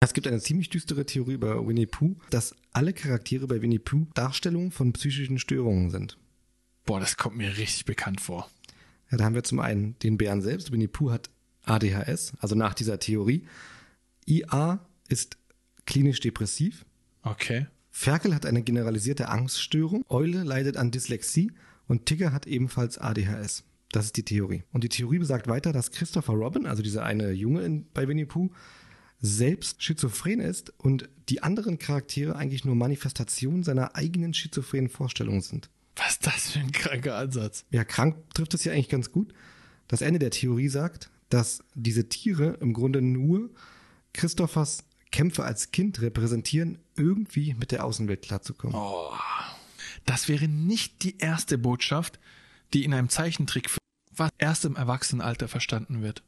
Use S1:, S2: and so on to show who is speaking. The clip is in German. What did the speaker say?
S1: Es gibt eine ziemlich düstere Theorie über Winnie Pooh, dass alle Charaktere bei Winnie Pooh Darstellungen von psychischen Störungen sind.
S2: Boah, das kommt mir richtig bekannt vor.
S1: Ja, da haben wir zum einen den Bären selbst. Winnie Pooh hat ADHS, also nach dieser Theorie. IA ist klinisch depressiv.
S2: Okay.
S1: Ferkel hat eine generalisierte Angststörung. Eule leidet an Dyslexie und Tigger hat ebenfalls ADHS. Das ist die Theorie. Und die Theorie besagt weiter, dass Christopher Robin, also dieser eine Junge in, bei Winnie Pooh, selbst schizophren ist und die anderen Charaktere eigentlich nur Manifestationen seiner eigenen schizophrenen Vorstellungen sind.
S2: Was ist das für ein kranker Ansatz?
S1: Ja, krank trifft es ja eigentlich ganz gut. Das Ende der Theorie sagt, dass diese Tiere im Grunde nur Christophers Kämpfe als Kind repräsentieren, irgendwie mit der Außenwelt klarzukommen.
S2: Oh, das wäre nicht die erste Botschaft, die in einem Zeichentrick was erst im Erwachsenenalter verstanden wird.